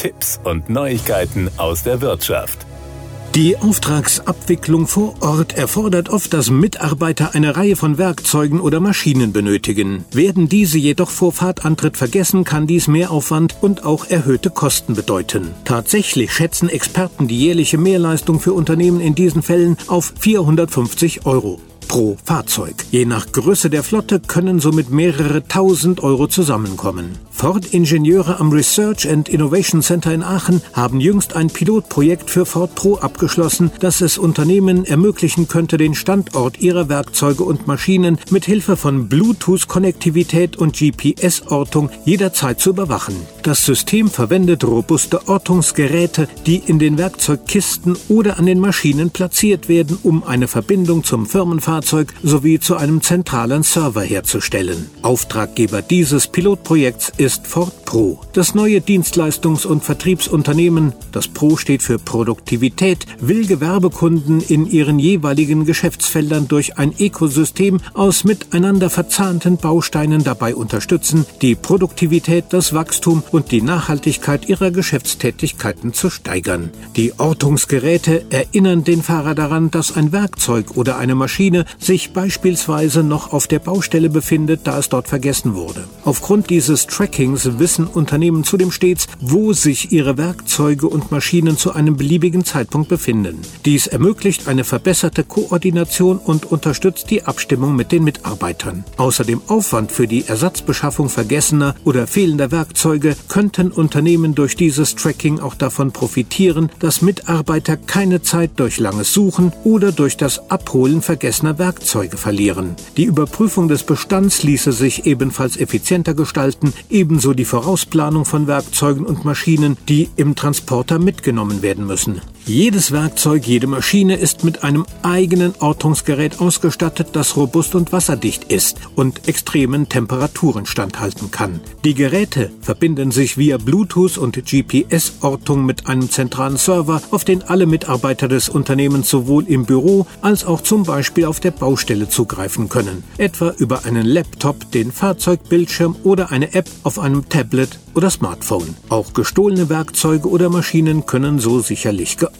Tipps und Neuigkeiten aus der Wirtschaft. Die Auftragsabwicklung vor Ort erfordert oft, dass Mitarbeiter eine Reihe von Werkzeugen oder Maschinen benötigen. Werden diese jedoch vor Fahrtantritt vergessen, kann dies Mehraufwand und auch erhöhte Kosten bedeuten. Tatsächlich schätzen Experten die jährliche Mehrleistung für Unternehmen in diesen Fällen auf 450 Euro pro Fahrzeug. Je nach Größe der Flotte können somit mehrere tausend Euro zusammenkommen. Ford-Ingenieure am Research and Innovation Center in Aachen haben jüngst ein Pilotprojekt für Ford Pro abgeschlossen, das es Unternehmen ermöglichen könnte, den Standort ihrer Werkzeuge und Maschinen mit Hilfe von Bluetooth-Konnektivität und GPS-Ortung jederzeit zu überwachen. Das System verwendet robuste Ortungsgeräte, die in den Werkzeugkisten oder an den Maschinen platziert werden, um eine Verbindung zum Firmenfahrzeug Fahrzeug sowie zu einem zentralen Server herzustellen. Auftraggeber dieses Pilotprojekts ist Ford Pro. Das neue Dienstleistungs- und Vertriebsunternehmen, das Pro steht für Produktivität, will Gewerbekunden in ihren jeweiligen Geschäftsfeldern durch ein Ökosystem aus miteinander verzahnten Bausteinen dabei unterstützen, die Produktivität, das Wachstum und die Nachhaltigkeit ihrer Geschäftstätigkeiten zu steigern. Die Ortungsgeräte erinnern den Fahrer daran, dass ein Werkzeug oder eine Maschine sich beispielsweise noch auf der Baustelle befindet, da es dort vergessen wurde. Aufgrund dieses Trackings wissen Unternehmen zudem stets, wo sich ihre Werkzeuge und Maschinen zu einem beliebigen Zeitpunkt befinden. Dies ermöglicht eine verbesserte Koordination und unterstützt die Abstimmung mit den Mitarbeitern. Außer dem Aufwand für die Ersatzbeschaffung vergessener oder fehlender Werkzeuge könnten Unternehmen durch dieses Tracking auch davon profitieren, dass Mitarbeiter keine Zeit durch langes Suchen oder durch das Abholen vergessener Werkzeuge verlieren. Die Überprüfung des Bestands ließe sich ebenfalls effizienter gestalten, ebenso die Vorausplanung von Werkzeugen und Maschinen, die im Transporter mitgenommen werden müssen. Jedes Werkzeug, jede Maschine ist mit einem eigenen Ortungsgerät ausgestattet, das robust und wasserdicht ist und extremen Temperaturen standhalten kann. Die Geräte verbinden sich via Bluetooth und GPS-Ortung mit einem zentralen Server, auf den alle Mitarbeiter des Unternehmens sowohl im Büro als auch zum Beispiel auf der Baustelle zugreifen können, etwa über einen Laptop, den Fahrzeugbildschirm oder eine App auf einem Tablet oder Smartphone. Auch gestohlene Werkzeuge oder Maschinen können so sicherlich geortet